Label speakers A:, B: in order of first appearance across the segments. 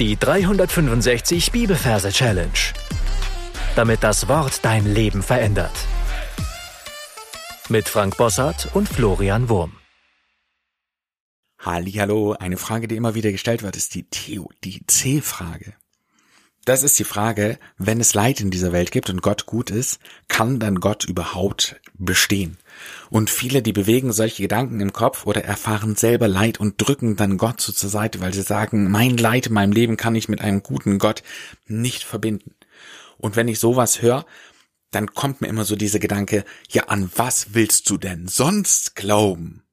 A: Die 365 Bibelverse Challenge. Damit das Wort dein Leben verändert. Mit Frank Bossart und Florian Wurm.
B: Hallo, eine Frage, die immer wieder gestellt wird, ist die Theodizee-Frage. Das ist die Frage, wenn es Leid in dieser Welt gibt und Gott gut ist, kann dann Gott überhaupt bestehen? Und viele, die bewegen solche Gedanken im Kopf oder erfahren selber Leid und drücken dann Gott so zur Seite, weil sie sagen, mein Leid in meinem Leben kann ich mit einem guten Gott nicht verbinden. Und wenn ich sowas höre, dann kommt mir immer so dieser Gedanke, ja, an was willst du denn sonst glauben?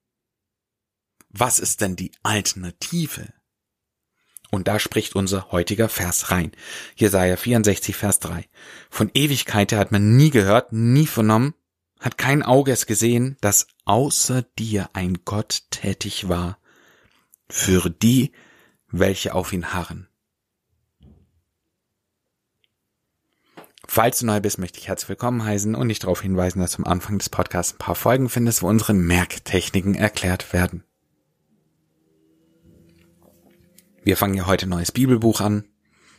B: Was ist denn die Alternative? Und da spricht unser heutiger Vers rein. Jesaja 64, Vers 3. Von Ewigkeit her hat man nie gehört, nie vernommen, hat kein Auge es gesehen, dass außer dir ein Gott tätig war für die, welche auf ihn harren. Falls du neu bist, möchte ich herzlich willkommen heißen und dich darauf hinweisen, dass du am Anfang des Podcasts ein paar Folgen findest, wo unsere Merktechniken erklärt werden. Wir fangen ja heute ein neues Bibelbuch an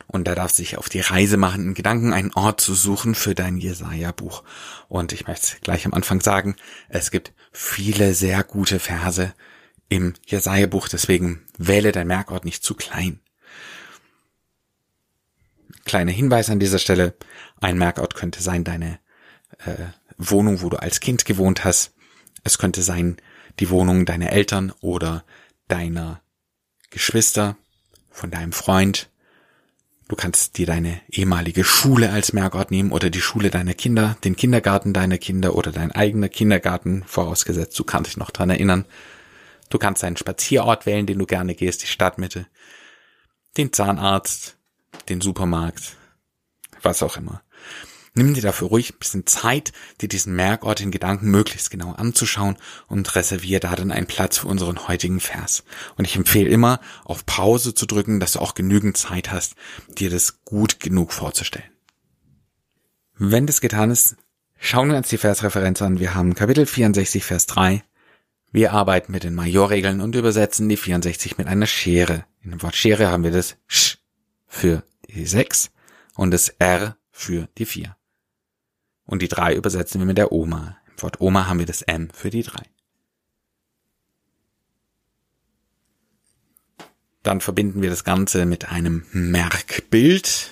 B: und da darfst du dich auf die Reise machen, in Gedanken einen Ort zu suchen für dein Jesaja-Buch. Und ich möchte gleich am Anfang sagen, es gibt viele sehr gute Verse im Jesaja-Buch, deswegen wähle dein Merkort nicht zu klein. Kleiner Hinweis an dieser Stelle, ein Merkort könnte sein deine äh, Wohnung, wo du als Kind gewohnt hast. Es könnte sein die Wohnung deiner Eltern oder deiner Geschwister von deinem Freund. Du kannst dir deine ehemalige Schule als Merkort nehmen oder die Schule deiner Kinder, den Kindergarten deiner Kinder oder dein eigener Kindergarten, vorausgesetzt du kannst dich noch dran erinnern. Du kannst einen Spazierort wählen, den du gerne gehst, die Stadtmitte, den Zahnarzt, den Supermarkt, was auch immer. Nimm dir dafür ruhig ein bisschen Zeit, dir diesen Merkort in Gedanken möglichst genau anzuschauen und reservier da dann einen Platz für unseren heutigen Vers. Und ich empfehle immer, auf Pause zu drücken, dass du auch genügend Zeit hast, dir das gut genug vorzustellen. Wenn das getan ist, schauen wir uns die Versreferenz an. Wir haben Kapitel 64, Vers 3. Wir arbeiten mit den Majorregeln und übersetzen die 64 mit einer Schere. In dem Wort Schere haben wir das Sch für die 6 und das R für die 4. Und die drei übersetzen wir mit der Oma. Im Wort Oma haben wir das M für die drei. Dann verbinden wir das Ganze mit einem Merkbild.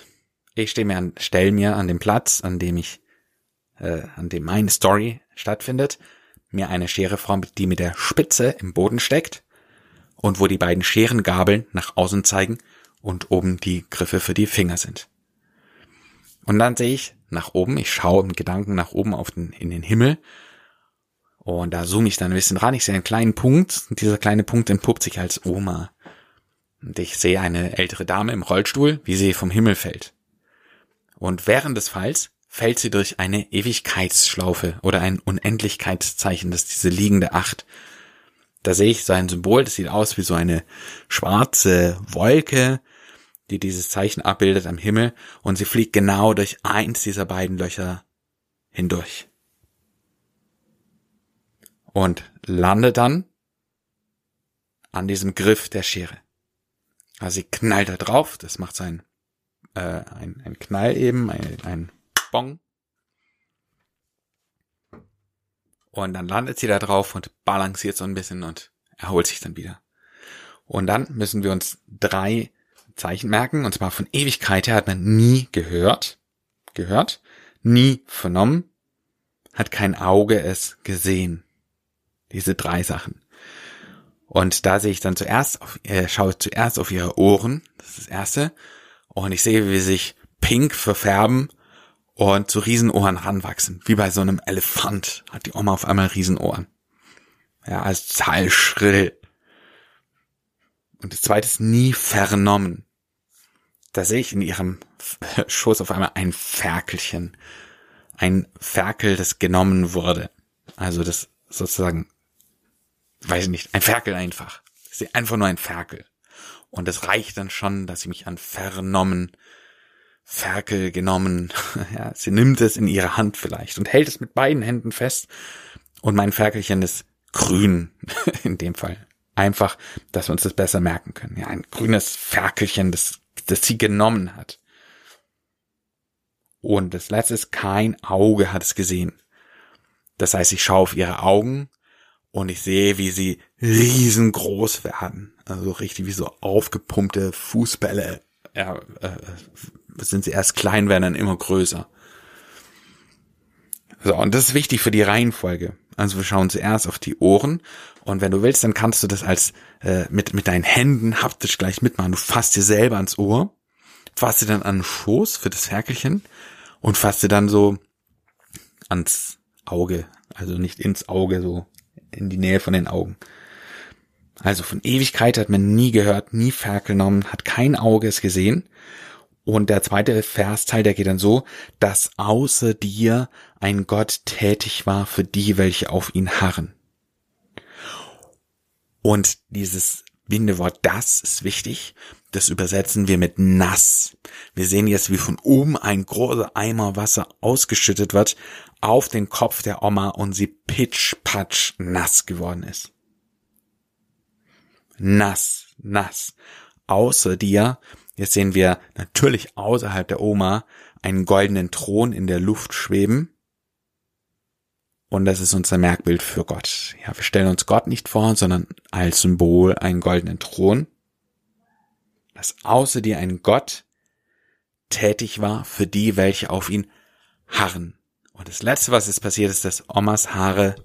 B: Ich stehe mir an, stell mir an dem Platz, an dem ich, äh, an dem meine Story stattfindet, mir eine Schere vor, die mit der Spitze im Boden steckt und wo die beiden Scherengabeln nach außen zeigen und oben die Griffe für die Finger sind. Und dann sehe ich nach oben. Ich schaue im Gedanken nach oben auf den, in den Himmel. Und da zoome ich dann ein bisschen ran. Ich sehe einen kleinen Punkt. Und dieser kleine Punkt entpuppt sich als Oma. Und ich sehe eine ältere Dame im Rollstuhl, wie sie vom Himmel fällt. Und während des Falls fällt sie durch eine Ewigkeitsschlaufe oder ein Unendlichkeitszeichen, das diese liegende Acht. Da sehe ich so ein Symbol, das sieht aus wie so eine schwarze Wolke, die dieses Zeichen abbildet am Himmel, und sie fliegt genau durch eins dieser beiden Löcher hindurch. Und landet dann an diesem Griff der Schere. Also sie knallt da drauf, das macht so ein, äh, ein, ein Knall eben, ein, ein Bong. Und dann landet sie da drauf und balanciert so ein bisschen und erholt sich dann wieder. Und dann müssen wir uns drei Zeichen merken, und zwar von Ewigkeit her hat man nie gehört, gehört, nie vernommen, hat kein Auge es gesehen. Diese drei Sachen. Und da sehe ich dann zuerst, auf, äh, schaue zuerst auf ihre Ohren, das ist das erste, und ich sehe, wie sie sich pink verfärben und zu Riesenohren ranwachsen. Wie bei so einem Elefant hat die Oma auf einmal Riesenohren. Ja, als total schrill. Und das zweite ist nie vernommen. Da sehe ich in ihrem Schoß auf einmal ein Ferkelchen. Ein Ferkel, das genommen wurde. Also das sozusagen, weiß ich nicht, ein Ferkel einfach. Sehe einfach nur ein Ferkel. Und es reicht dann schon, dass sie mich an vernommen, Ferkel genommen, ja, sie nimmt es in ihre Hand vielleicht und hält es mit beiden Händen fest. Und mein Ferkelchen ist grün, in dem Fall einfach, dass wir uns das besser merken können. Ja, ein grünes Ferkelchen, das, das sie genommen hat. Und das letzte ist, kein Auge hat es gesehen. Das heißt, ich schaue auf ihre Augen und ich sehe, wie sie riesengroß werden. Also richtig wie so aufgepumpte Fußbälle. Ja, äh, sind sie erst klein, werden dann immer größer. So, und das ist wichtig für die Reihenfolge. Also wir schauen zuerst auf die Ohren und wenn du willst, dann kannst du das als äh, mit mit deinen Händen haptisch gleich mitmachen. Du fasst dir selber ans Ohr, fasst dir dann an den Schoß für das Ferkelchen und fasst dir dann so ans Auge, also nicht ins Auge, so in die Nähe von den Augen. Also von Ewigkeit hat man nie gehört, nie vergenommen, hat kein Auge es gesehen. Und der zweite Versteil, der geht dann so, dass außer dir ein Gott tätig war für die, welche auf ihn harren. Und dieses Bindewort das ist wichtig. Das übersetzen wir mit nass. Wir sehen jetzt, wie von oben ein großer Eimer Wasser ausgeschüttet wird auf den Kopf der Oma und sie pitschpatsch nass geworden ist. Nass, nass. Außer dir, jetzt sehen wir natürlich außerhalb der Oma einen goldenen Thron in der Luft schweben. Und das ist unser Merkbild für Gott. Ja, wir stellen uns Gott nicht vor, sondern als Symbol einen goldenen Thron. Dass außer dir ein Gott tätig war für die, welche auf ihn harren. Und das letzte, was jetzt passiert, ist, dass Omas Haare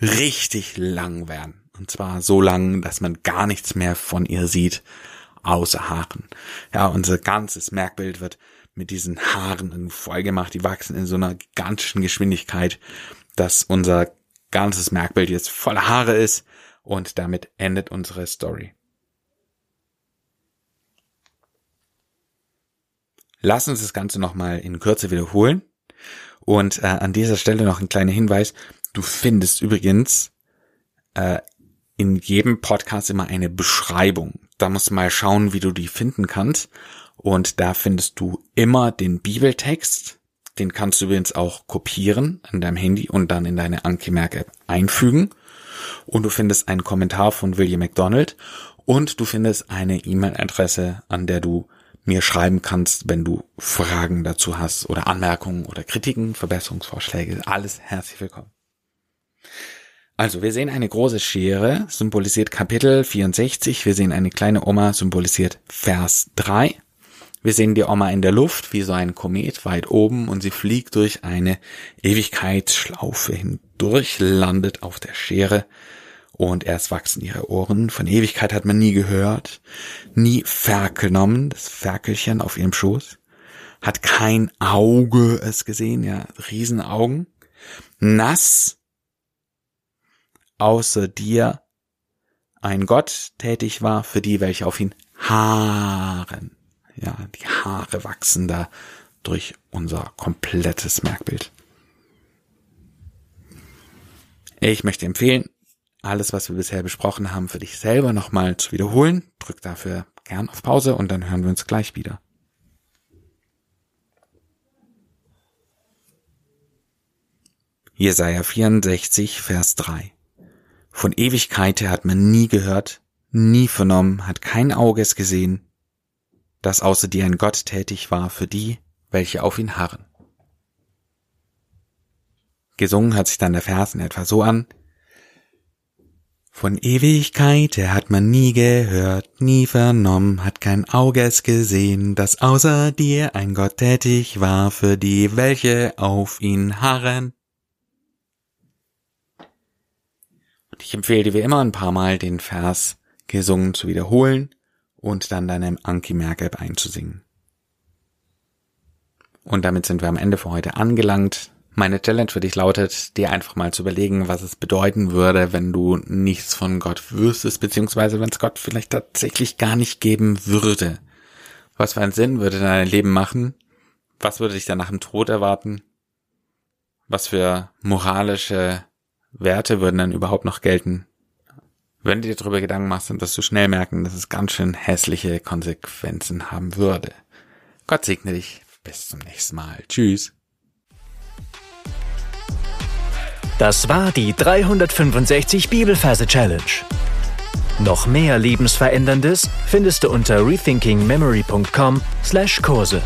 B: richtig lang werden. Und zwar so lang, dass man gar nichts mehr von ihr sieht, außer Haaren. Ja, unser ganzes Merkbild wird mit diesen Haaren voll gemacht. Die wachsen in so einer gigantischen Geschwindigkeit, dass unser ganzes Merkbild jetzt voller Haare ist. Und damit endet unsere Story. Lass uns das Ganze nochmal in Kürze wiederholen. Und äh, an dieser Stelle noch ein kleiner Hinweis. Du findest übrigens äh, in jedem Podcast immer eine Beschreibung. Da musst du mal schauen, wie du die finden kannst. Und da findest du immer den Bibeltext. Den kannst du übrigens auch kopieren an deinem Handy und dann in deine Anki-Merk-App einfügen. Und du findest einen Kommentar von William McDonald und du findest eine E-Mail-Adresse, an der du mir schreiben kannst, wenn du Fragen dazu hast oder Anmerkungen oder Kritiken, Verbesserungsvorschläge. Alles herzlich willkommen. Also, wir sehen eine große Schere, symbolisiert Kapitel 64. Wir sehen eine kleine Oma, symbolisiert Vers 3. Wir sehen die Oma in der Luft, wie so ein Komet weit oben, und sie fliegt durch eine Ewigkeitsschlaufe hindurch, landet auf der Schere und erst wachsen ihre Ohren. Von Ewigkeit hat man nie gehört, nie vergenommen, das Ferkelchen auf ihrem Schoß. Hat kein Auge es gesehen, ja, Riesenaugen. Nass, außer dir ein Gott tätig war für die, welche auf ihn haaren. Ja, die Haare wachsen da durch unser komplettes Merkbild. Ich möchte empfehlen, alles, was wir bisher besprochen haben, für dich selber nochmal zu wiederholen. Drück dafür gern auf Pause und dann hören wir uns gleich wieder. Jesaja 64, Vers 3. Von Ewigkeit her hat man nie gehört, nie vernommen, hat kein Auge es gesehen, dass außer dir ein Gott tätig war für die, welche auf ihn harren. Gesungen hört sich dann der Vers in etwa so an, von Ewigkeit her hat man nie gehört, nie vernommen, hat kein Auge es gesehen, dass außer dir ein Gott tätig war für die, welche auf ihn harren. Und ich empfehle dir wie immer ein paar Mal den Vers gesungen zu wiederholen und dann deinem Anki Merk einzusingen. Und damit sind wir am Ende für heute angelangt. Meine Challenge für dich lautet, dir einfach mal zu überlegen, was es bedeuten würde, wenn du nichts von Gott wüsstest, beziehungsweise wenn es Gott vielleicht tatsächlich gar nicht geben würde. Was für einen Sinn würde dein Leben machen? Was würde dich dann nach dem Tod erwarten? Was für moralische Werte würden dann überhaupt noch gelten? Wenn du dir darüber Gedanken machst, dann wirst du schnell merken, dass es ganz schön hässliche Konsequenzen haben würde. Gott segne dich. Bis zum nächsten Mal. Tschüss.
A: Das war die 365 Bibelferse Challenge. Noch mehr Lebensveränderndes findest du unter rethinkingmemory.com/Kurse.